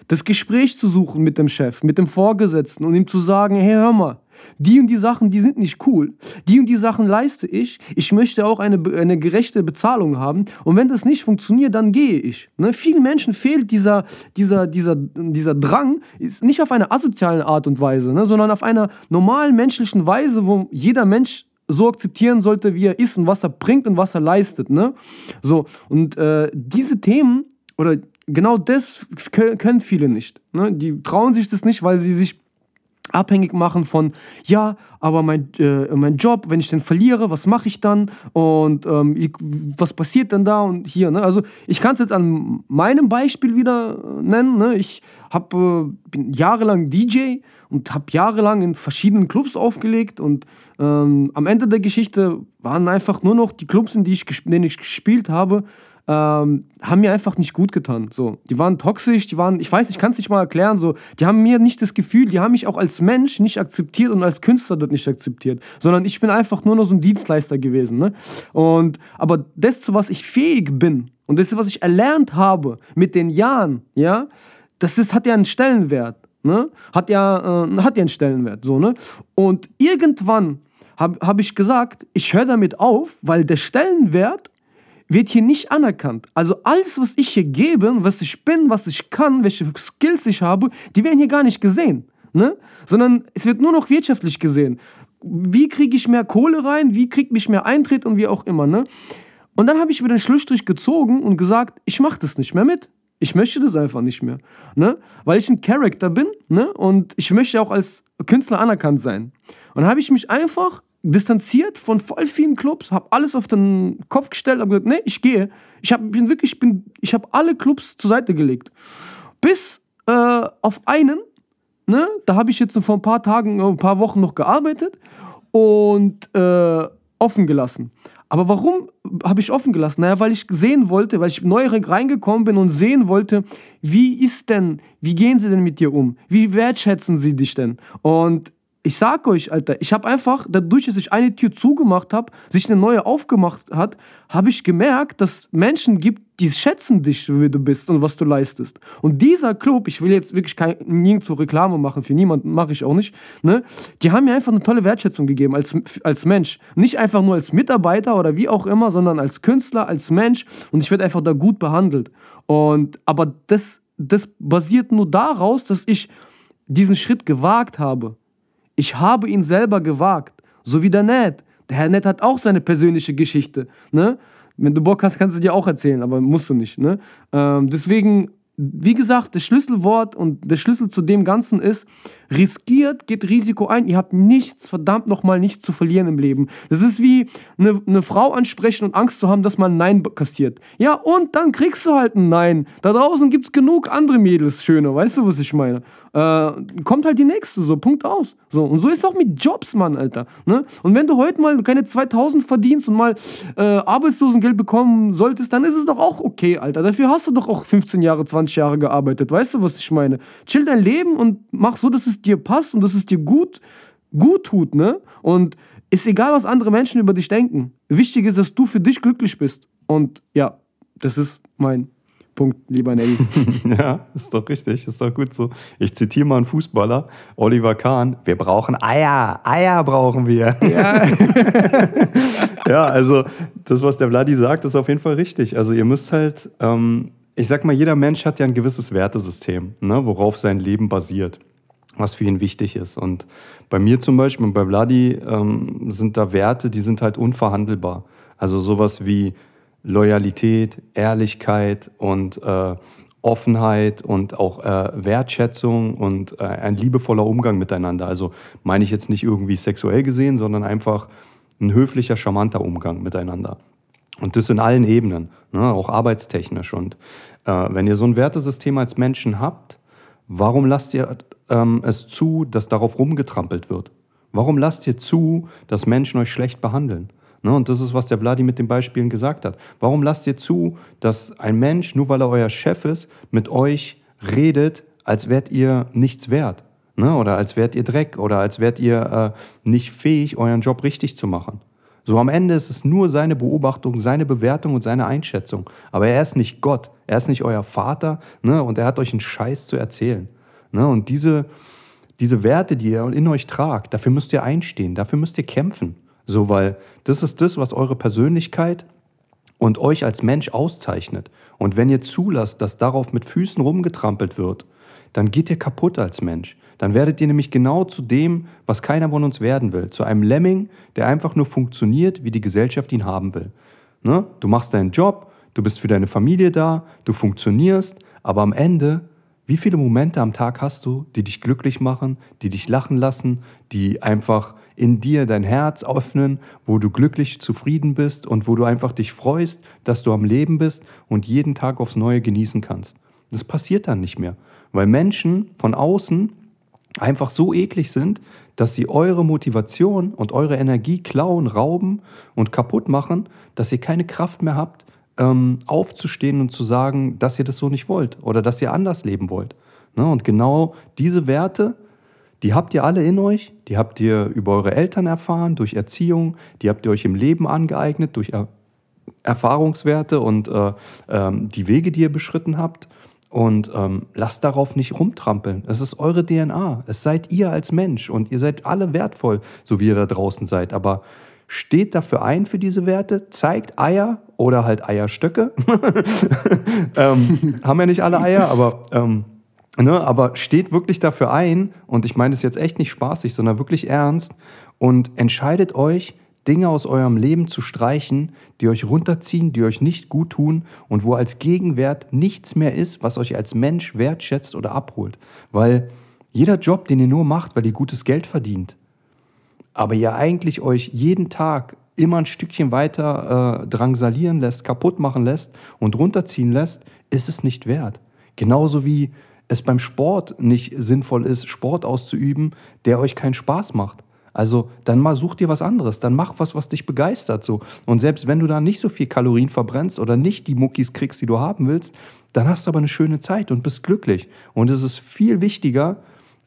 Das Gespräch zu suchen mit dem Chef, mit dem Vorgesetzten und ihm zu sagen, hey, hör mal, die und die Sachen, die sind nicht cool. Die und die Sachen leiste ich. Ich möchte auch eine, eine gerechte Bezahlung haben. Und wenn das nicht funktioniert, dann gehe ich. Ne? Vielen Menschen fehlt dieser, dieser, dieser, dieser Drang, ist nicht auf eine asoziale Art und Weise, ne? sondern auf einer normalen menschlichen Weise, wo jeder Mensch so akzeptieren sollte, wie er ist und was er bringt und was er leistet. Ne? So, und äh, diese Themen oder genau das können viele nicht. Ne? Die trauen sich das nicht, weil sie sich abhängig machen von, ja, aber mein, äh, mein Job, wenn ich den verliere, was mache ich dann und ähm, ich, was passiert denn da und hier. Ne? Also ich kann es jetzt an meinem Beispiel wieder äh, nennen. Ne? Ich hab, äh, bin jahrelang DJ und habe jahrelang in verschiedenen Clubs aufgelegt und ähm, am Ende der Geschichte waren einfach nur noch die Clubs, in, die ich, in denen ich gespielt habe, ähm, haben mir einfach nicht gut getan. So, die waren toxisch, die waren, ich weiß, ich kann es nicht mal erklären. So, die haben mir nicht das Gefühl, die haben mich auch als Mensch nicht akzeptiert und als Künstler dort nicht akzeptiert, sondern ich bin einfach nur noch so ein Dienstleister gewesen. Ne? Und aber das, zu was ich fähig bin und das, was ich erlernt habe mit den Jahren, ja, das ist, hat ja einen Stellenwert. Ne? Hat ja, äh, hat ja einen Stellenwert. So, ne? Und irgendwann habe hab ich gesagt, ich höre damit auf, weil der Stellenwert wird hier nicht anerkannt. Also alles, was ich hier gebe, was ich bin, was ich kann, welche Skills ich habe, die werden hier gar nicht gesehen. Ne? Sondern es wird nur noch wirtschaftlich gesehen. Wie kriege ich mehr Kohle rein? Wie kriege ich mehr Eintritt und wie auch immer. Ne? Und dann habe ich mir den Schlussstrich gezogen und gesagt, ich mache das nicht mehr mit. Ich möchte das einfach nicht mehr. Ne? Weil ich ein Charakter bin ne? und ich möchte auch als Künstler anerkannt sein. Und dann habe ich mich einfach distanziert von voll vielen Clubs, habe alles auf den Kopf gestellt, habe gesagt, nee, ich gehe. Ich hab, bin wirklich, bin, ich habe alle Clubs zur Seite gelegt. Bis äh, auf einen, ne, da habe ich jetzt vor ein paar Tagen, ein paar Wochen noch gearbeitet und äh, offen gelassen. Aber warum habe ich offen gelassen? Naja, weil ich sehen wollte, weil ich neu reingekommen bin und sehen wollte, wie ist denn, wie gehen sie denn mit dir um? Wie wertschätzen sie dich denn? Und ich sag euch, Alter, ich habe einfach, dadurch, dass ich eine Tür zugemacht habe, sich eine neue aufgemacht hat, habe ich gemerkt, dass Menschen gibt, die schätzen dich, wie du bist und was du leistest. Und dieser Club, ich will jetzt wirklich kein, nirgendwo Reklame machen, für niemanden mache ich auch nicht, ne? die haben mir einfach eine tolle Wertschätzung gegeben als, als Mensch. Nicht einfach nur als Mitarbeiter oder wie auch immer, sondern als Künstler, als Mensch und ich werde einfach da gut behandelt. Und, aber das, das basiert nur daraus, dass ich diesen Schritt gewagt habe. Ich habe ihn selber gewagt. So wie der Ned. Der Herr Ned hat auch seine persönliche Geschichte. Ne? Wenn du Bock hast, kannst du dir auch erzählen, aber musst du nicht. Ne? Ähm, deswegen, wie gesagt, das Schlüsselwort und der Schlüssel zu dem Ganzen ist, riskiert, geht Risiko ein. Ihr habt nichts, verdammt nochmal, nichts zu verlieren im Leben. Das ist wie eine, eine Frau ansprechen und Angst zu haben, dass man ein Nein kastiert. Ja, und dann kriegst du halt ein Nein. Da draußen gibt es genug andere Mädels, schöne. Weißt du, was ich meine? Äh, kommt halt die nächste, so, Punkt aus. So, und so ist es auch mit Jobs, Mann, Alter. Ne? Und wenn du heute mal keine 2000 verdienst und mal äh, Arbeitslosengeld bekommen solltest, dann ist es doch auch okay, Alter. Dafür hast du doch auch 15 Jahre, 20 Jahre gearbeitet. Weißt du, was ich meine? Chill dein Leben und mach so, dass es dir passt und dass es dir gut, gut tut, ne? Und ist egal, was andere Menschen über dich denken. Wichtig ist, dass du für dich glücklich bist. Und ja, das ist mein Punkt, lieber Nelly. ja, ist doch richtig, ist doch gut so. Ich zitiere mal einen Fußballer, Oliver Kahn. Wir brauchen Eier, Eier brauchen wir. Ja, ja also das, was der Vladi sagt, ist auf jeden Fall richtig. Also ihr müsst halt, ähm, ich sag mal, jeder Mensch hat ja ein gewisses Wertesystem, ne, worauf sein Leben basiert was für ihn wichtig ist. Und bei mir zum Beispiel und bei Vladi ähm, sind da Werte, die sind halt unverhandelbar. Also sowas wie Loyalität, Ehrlichkeit und äh, Offenheit und auch äh, Wertschätzung und äh, ein liebevoller Umgang miteinander. Also meine ich jetzt nicht irgendwie sexuell gesehen, sondern einfach ein höflicher, charmanter Umgang miteinander. Und das in allen Ebenen, ne, auch arbeitstechnisch. Und äh, wenn ihr so ein Wertesystem als Menschen habt, warum lasst ihr ähm, es zu, dass darauf rumgetrampelt wird? Warum lasst ihr zu, dass Menschen euch schlecht behandeln? Ne, und das ist, was der Vladi mit den Beispielen gesagt hat. Warum lasst ihr zu, dass ein Mensch, nur weil er euer Chef ist, mit euch redet, als wärt ihr nichts wert? Ne? Oder als wärt ihr Dreck oder als wärt ihr äh, nicht fähig, euren Job richtig zu machen? So am Ende ist es nur seine Beobachtung, seine Bewertung und seine Einschätzung. Aber er ist nicht Gott, er ist nicht euer Vater ne? und er hat euch einen Scheiß zu erzählen. Ne? Und diese, diese Werte, die ihr in euch tragt, dafür müsst ihr einstehen, dafür müsst ihr kämpfen. So, weil das ist das, was eure Persönlichkeit und euch als Mensch auszeichnet. Und wenn ihr zulasst, dass darauf mit Füßen rumgetrampelt wird, dann geht ihr kaputt als Mensch. Dann werdet ihr nämlich genau zu dem, was keiner von uns werden will. Zu einem Lemming, der einfach nur funktioniert, wie die Gesellschaft ihn haben will. Ne? Du machst deinen Job, du bist für deine Familie da, du funktionierst, aber am Ende wie viele Momente am Tag hast du, die dich glücklich machen, die dich lachen lassen, die einfach in dir dein Herz öffnen, wo du glücklich zufrieden bist und wo du einfach dich freust, dass du am Leben bist und jeden Tag aufs Neue genießen kannst? Das passiert dann nicht mehr, weil Menschen von außen einfach so eklig sind, dass sie eure Motivation und eure Energie klauen, rauben und kaputt machen, dass ihr keine Kraft mehr habt, ähm, aufzustehen und zu sagen, dass ihr das so nicht wollt oder dass ihr anders leben wollt. Ne? Und genau diese Werte, die habt ihr alle in euch, die habt ihr über eure Eltern erfahren, durch Erziehung, die habt ihr euch im Leben angeeignet, durch er Erfahrungswerte und äh, ähm, die Wege, die ihr beschritten habt. Und ähm, lasst darauf nicht rumtrampeln. Es ist eure DNA. Es seid ihr als Mensch und ihr seid alle wertvoll, so wie ihr da draußen seid. Aber steht dafür ein für diese Werte, zeigt Eier oder halt Eierstöcke. ähm, haben ja nicht alle Eier, aber, ähm, ne, aber steht wirklich dafür ein und ich meine es jetzt echt nicht spaßig, sondern wirklich ernst und entscheidet euch, Dinge aus eurem Leben zu streichen, die euch runterziehen, die euch nicht gut tun und wo als Gegenwert nichts mehr ist, was euch als Mensch wertschätzt oder abholt. Weil jeder Job, den ihr nur macht, weil ihr gutes Geld verdient, aber ihr eigentlich euch jeden Tag immer ein Stückchen weiter äh, drangsalieren lässt, kaputt machen lässt und runterziehen lässt, ist es nicht wert. Genauso wie es beim Sport nicht sinnvoll ist, Sport auszuüben, der euch keinen Spaß macht. Also dann mal such dir was anderes, dann mach was, was dich begeistert so. Und selbst wenn du da nicht so viel Kalorien verbrennst oder nicht die Muckis kriegst, die du haben willst, dann hast du aber eine schöne Zeit und bist glücklich. Und es ist viel wichtiger,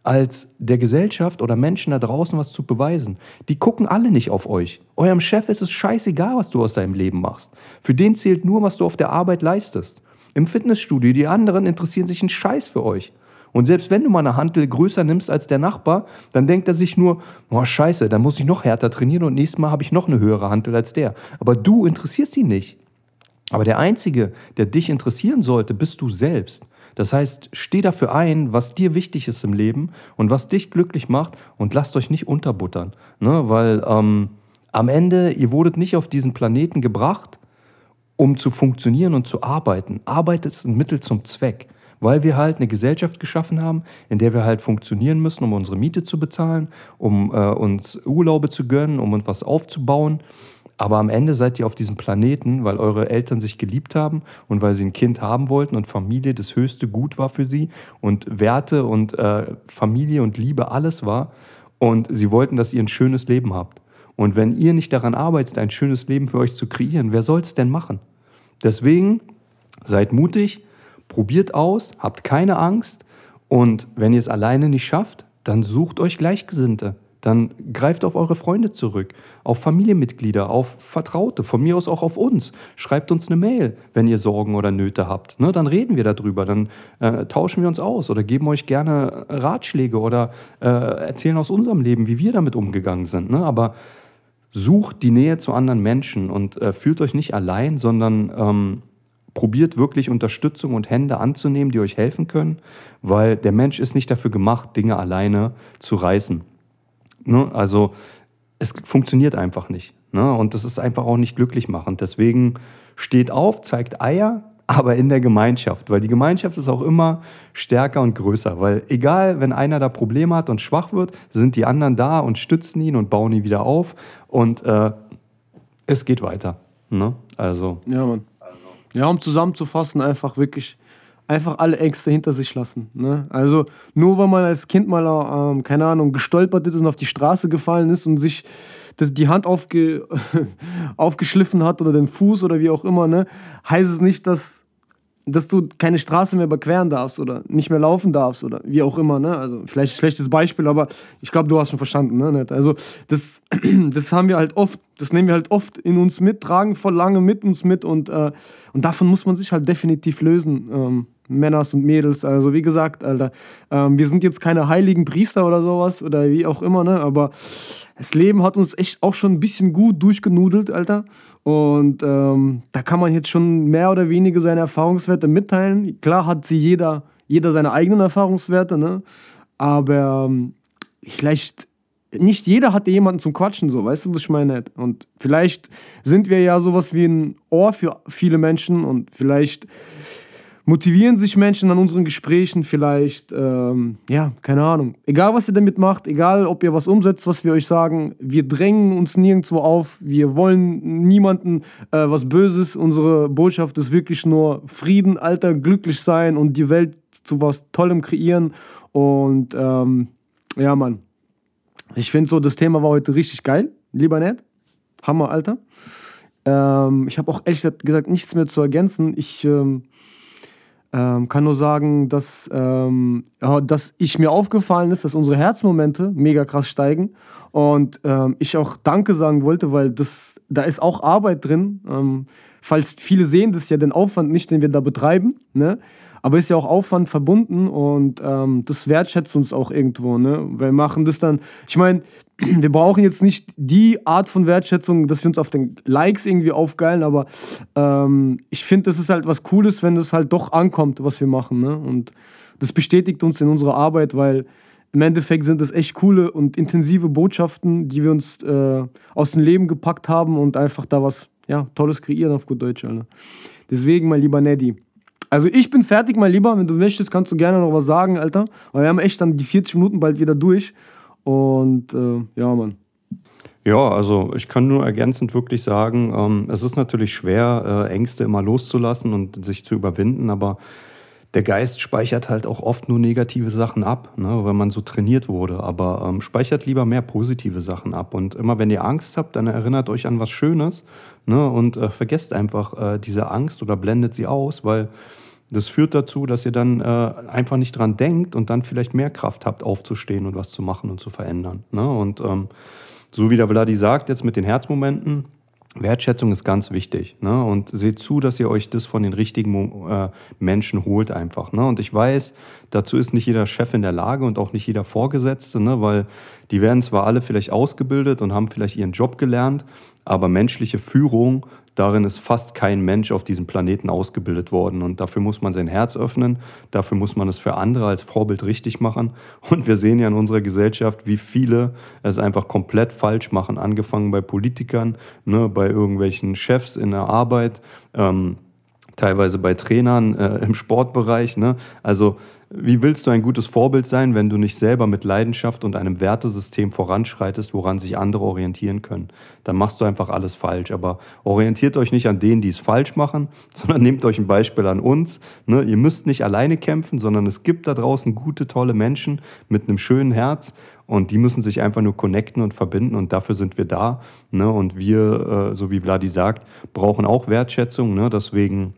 als der Gesellschaft oder Menschen da draußen was zu beweisen. Die gucken alle nicht auf euch. Eurem Chef ist es scheißegal, was du aus deinem Leben machst. Für den zählt nur, was du auf der Arbeit leistest. Im Fitnessstudio, die anderen interessieren sich einen Scheiß für euch. Und selbst wenn du mal eine Hantel größer nimmst als der Nachbar, dann denkt er sich nur, oh scheiße, dann muss ich noch härter trainieren und nächstes Mal habe ich noch eine höhere Hantel als der. Aber du interessierst ihn nicht. Aber der Einzige, der dich interessieren sollte, bist du selbst. Das heißt, steh dafür ein, was dir wichtig ist im Leben und was dich glücklich macht und lasst euch nicht unterbuttern. Ne? Weil ähm, am Ende, ihr wurdet nicht auf diesen Planeten gebracht, um zu funktionieren und zu arbeiten. Arbeit ist ein Mittel zum Zweck weil wir halt eine Gesellschaft geschaffen haben, in der wir halt funktionieren müssen, um unsere Miete zu bezahlen, um äh, uns Urlaube zu gönnen, um uns was aufzubauen. Aber am Ende seid ihr auf diesem Planeten, weil eure Eltern sich geliebt haben und weil sie ein Kind haben wollten und Familie das höchste Gut war für sie und Werte und äh, Familie und Liebe alles war. Und sie wollten, dass ihr ein schönes Leben habt. Und wenn ihr nicht daran arbeitet, ein schönes Leben für euch zu kreieren, wer soll es denn machen? Deswegen seid mutig, Probiert aus, habt keine Angst und wenn ihr es alleine nicht schafft, dann sucht euch Gleichgesinnte. Dann greift auf eure Freunde zurück, auf Familienmitglieder, auf Vertraute, von mir aus auch auf uns. Schreibt uns eine Mail, wenn ihr Sorgen oder Nöte habt. Ne, dann reden wir darüber, dann äh, tauschen wir uns aus oder geben euch gerne Ratschläge oder äh, erzählen aus unserem Leben, wie wir damit umgegangen sind. Ne? Aber sucht die Nähe zu anderen Menschen und äh, fühlt euch nicht allein, sondern ähm, probiert wirklich Unterstützung und Hände anzunehmen, die euch helfen können, weil der Mensch ist nicht dafür gemacht, Dinge alleine zu reißen. Ne? Also es funktioniert einfach nicht. Ne? Und das ist einfach auch nicht glücklich machend. Deswegen steht auf, zeigt Eier, aber in der Gemeinschaft, weil die Gemeinschaft ist auch immer stärker und größer, weil egal, wenn einer da Probleme hat und schwach wird, sind die anderen da und stützen ihn und bauen ihn wieder auf und äh, es geht weiter. Ne? Also. Ja, Mann. Ja, um zusammenzufassen, einfach wirklich einfach alle Ängste hinter sich lassen. Ne? Also nur weil man als Kind mal, ähm, keine Ahnung, gestolpert ist und auf die Straße gefallen ist und sich das, die Hand aufge, aufgeschliffen hat oder den Fuß oder wie auch immer, ne, heißt es nicht, dass dass du keine Straße mehr überqueren darfst oder nicht mehr laufen darfst oder wie auch immer. Ne? Also vielleicht ein schlechtes Beispiel, aber ich glaube, du hast schon verstanden. Ne? Also das, das haben wir halt oft, das nehmen wir halt oft in uns mit, tragen voll lange mit uns mit und, äh, und davon muss man sich halt definitiv lösen. Ähm, Männers und Mädels. Also wie gesagt, Alter, ähm, wir sind jetzt keine heiligen Priester oder sowas oder wie auch immer, ne? Aber das Leben hat uns echt auch schon ein bisschen gut durchgenudelt, Alter. Und ähm, da kann man jetzt schon mehr oder weniger seine Erfahrungswerte mitteilen. Klar hat sie jeder, jeder seine eigenen Erfahrungswerte, ne? Aber ähm, vielleicht nicht jeder hatte jemanden zum Quatschen, so, weißt du, was ich meine? Und vielleicht sind wir ja sowas wie ein Ohr für viele Menschen und vielleicht motivieren sich Menschen an unseren Gesprächen vielleicht, ähm, ja, keine Ahnung. Egal, was ihr damit macht, egal, ob ihr was umsetzt, was wir euch sagen, wir drängen uns nirgendwo auf, wir wollen niemanden äh, was Böses. Unsere Botschaft ist wirklich nur Frieden, Alter, glücklich sein und die Welt zu was Tollem kreieren. Und ähm, ja, Mann, ich finde so, das Thema war heute richtig geil, lieber Ned. Hammer, Alter. Ähm, ich habe auch ehrlich gesagt nichts mehr zu ergänzen. Ich ähm, kann nur sagen, dass, ähm, dass ich mir aufgefallen ist, dass unsere Herzmomente mega krass steigen. Und ähm, ich auch Danke sagen wollte, weil das, da ist auch Arbeit drin. Ähm, falls viele sehen das ja den Aufwand nicht, den wir da betreiben. Ne? Aber ist ja auch Aufwand verbunden und ähm, das wertschätzt uns auch irgendwo. Ne? Wir machen das dann, ich meine, wir brauchen jetzt nicht die Art von Wertschätzung, dass wir uns auf den Likes irgendwie aufgeilen, aber ähm, ich finde, das ist halt was Cooles, wenn das halt doch ankommt, was wir machen. Ne? Und das bestätigt uns in unserer Arbeit, weil im Endeffekt sind das echt coole und intensive Botschaften, die wir uns äh, aus dem Leben gepackt haben und einfach da was ja, Tolles kreieren auf gut Deutsch. Alter. Deswegen, mein lieber Neddy, also ich bin fertig, mein Lieber. Wenn du möchtest, kannst du gerne noch was sagen, Alter. Weil wir haben echt dann die 40 Minuten bald wieder durch. Und äh, ja, Mann. Ja, also ich kann nur ergänzend wirklich sagen, ähm, es ist natürlich schwer, äh, Ängste immer loszulassen und sich zu überwinden, aber der Geist speichert halt auch oft nur negative Sachen ab, ne, weil man so trainiert wurde. Aber ähm, speichert lieber mehr positive Sachen ab. Und immer wenn ihr Angst habt, dann erinnert euch an was Schönes ne, und äh, vergesst einfach äh, diese Angst oder blendet sie aus, weil das führt dazu, dass ihr dann äh, einfach nicht dran denkt und dann vielleicht mehr Kraft habt, aufzustehen und was zu machen und zu verändern. Ne? Und ähm, so wie der Vladi sagt, jetzt mit den Herzmomenten, Wertschätzung ist ganz wichtig. Ne? Und seht zu, dass ihr euch das von den richtigen äh, Menschen holt einfach. Ne? Und ich weiß, dazu ist nicht jeder Chef in der Lage und auch nicht jeder Vorgesetzte, ne? weil die werden zwar alle vielleicht ausgebildet und haben vielleicht ihren Job gelernt, aber menschliche Führung Darin ist fast kein Mensch auf diesem Planeten ausgebildet worden. Und dafür muss man sein Herz öffnen. Dafür muss man es für andere als Vorbild richtig machen. Und wir sehen ja in unserer Gesellschaft, wie viele es einfach komplett falsch machen. Angefangen bei Politikern, ne, bei irgendwelchen Chefs in der Arbeit. Ähm, teilweise bei Trainern äh, im Sportbereich. Ne? Also wie willst du ein gutes Vorbild sein, wenn du nicht selber mit Leidenschaft und einem Wertesystem voranschreitest, woran sich andere orientieren können? Dann machst du einfach alles falsch. Aber orientiert euch nicht an denen, die es falsch machen, sondern nehmt euch ein Beispiel an uns. Ne? Ihr müsst nicht alleine kämpfen, sondern es gibt da draußen gute, tolle Menschen mit einem schönen Herz. Und die müssen sich einfach nur connecten und verbinden und dafür sind wir da. Ne? Und wir, äh, so wie Vladi sagt, brauchen auch Wertschätzung. Ne? Deswegen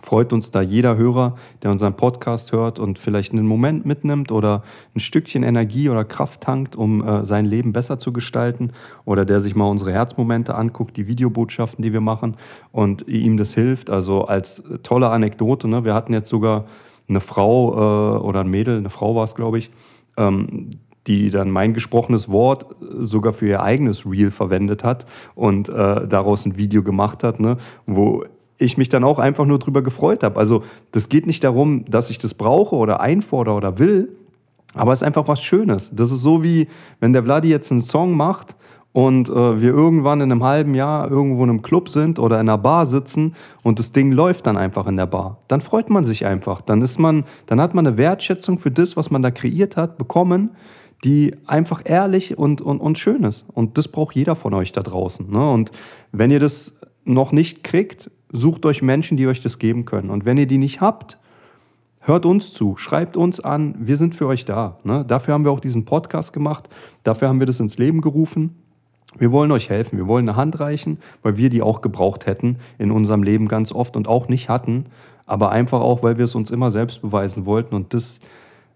freut uns da jeder Hörer, der unseren Podcast hört und vielleicht einen Moment mitnimmt oder ein Stückchen Energie oder Kraft tankt, um äh, sein Leben besser zu gestalten oder der sich mal unsere Herzmomente anguckt, die Videobotschaften, die wir machen und ihm das hilft. Also als tolle Anekdote, ne? wir hatten jetzt sogar eine Frau äh, oder ein Mädel, eine Frau war es, glaube ich, ähm, die dann mein gesprochenes Wort sogar für ihr eigenes Reel verwendet hat und äh, daraus ein Video gemacht hat, ne, wo ich mich dann auch einfach nur drüber gefreut habe. Also das geht nicht darum, dass ich das brauche oder einfordere oder will, aber es ist einfach was Schönes. Das ist so wie, wenn der Vladi jetzt einen Song macht und äh, wir irgendwann in einem halben Jahr irgendwo in einem Club sind oder in einer Bar sitzen und das Ding läuft dann einfach in der Bar. Dann freut man sich einfach. Dann ist man, dann hat man eine Wertschätzung für das, was man da kreiert hat, bekommen, die einfach ehrlich und, und, und schön ist. Und das braucht jeder von euch da draußen. Ne? Und wenn ihr das noch nicht kriegt, sucht euch Menschen, die euch das geben können. Und wenn ihr die nicht habt, hört uns zu, schreibt uns an, wir sind für euch da. Ne? Dafür haben wir auch diesen Podcast gemacht, dafür haben wir das ins Leben gerufen. Wir wollen euch helfen, wir wollen eine Hand reichen, weil wir die auch gebraucht hätten in unserem Leben ganz oft und auch nicht hatten, aber einfach auch, weil wir es uns immer selbst beweisen wollten und das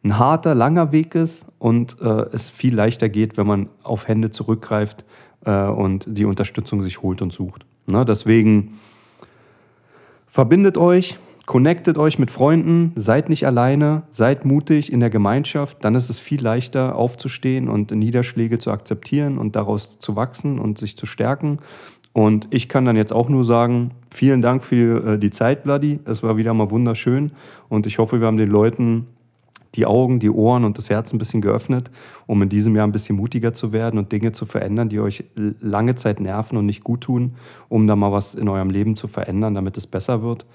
ein harter, langer Weg ist und äh, es viel leichter geht, wenn man auf Hände zurückgreift äh, und die Unterstützung sich holt und sucht. Ne? Deswegen Verbindet euch, connectet euch mit Freunden, seid nicht alleine, seid mutig in der Gemeinschaft, dann ist es viel leichter aufzustehen und Niederschläge zu akzeptieren und daraus zu wachsen und sich zu stärken. Und ich kann dann jetzt auch nur sagen, vielen Dank für äh, die Zeit, Vladi. Es war wieder mal wunderschön und ich hoffe, wir haben den Leuten die Augen, die Ohren und das Herz ein bisschen geöffnet, um in diesem Jahr ein bisschen mutiger zu werden und Dinge zu verändern, die euch lange Zeit nerven und nicht gut tun, um da mal was in eurem Leben zu verändern, damit es besser wird.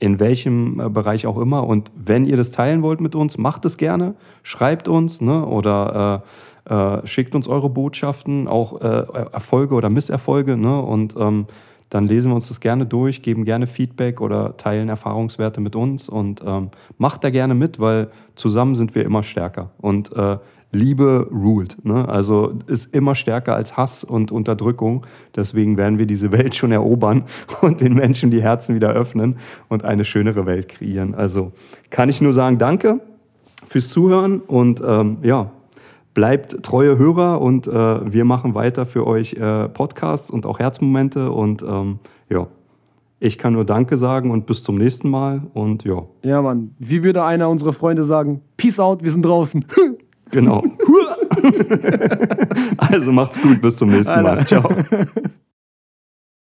In welchem äh, Bereich auch immer. Und wenn ihr das teilen wollt mit uns, macht es gerne. Schreibt uns ne, oder äh, äh, schickt uns eure Botschaften, auch äh, Erfolge oder Misserfolge. Ne, und ähm, dann lesen wir uns das gerne durch, geben gerne Feedback oder teilen Erfahrungswerte mit uns und ähm, macht da gerne mit, weil zusammen sind wir immer stärker. Und äh, Liebe ruled. Ne? Also ist immer stärker als Hass und Unterdrückung. Deswegen werden wir diese Welt schon erobern und den Menschen die Herzen wieder öffnen und eine schönere Welt kreieren. Also kann ich nur sagen, danke fürs Zuhören und ähm, ja, bleibt treue Hörer und äh, wir machen weiter für euch äh, Podcasts und auch Herzmomente und ähm, ja. Ich kann nur Danke sagen und bis zum nächsten Mal und ja. Ja, Mann. Wie würde einer unserer Freunde sagen? Peace out, wir sind draußen. Genau. also macht's gut, bis zum nächsten Mal. Ciao.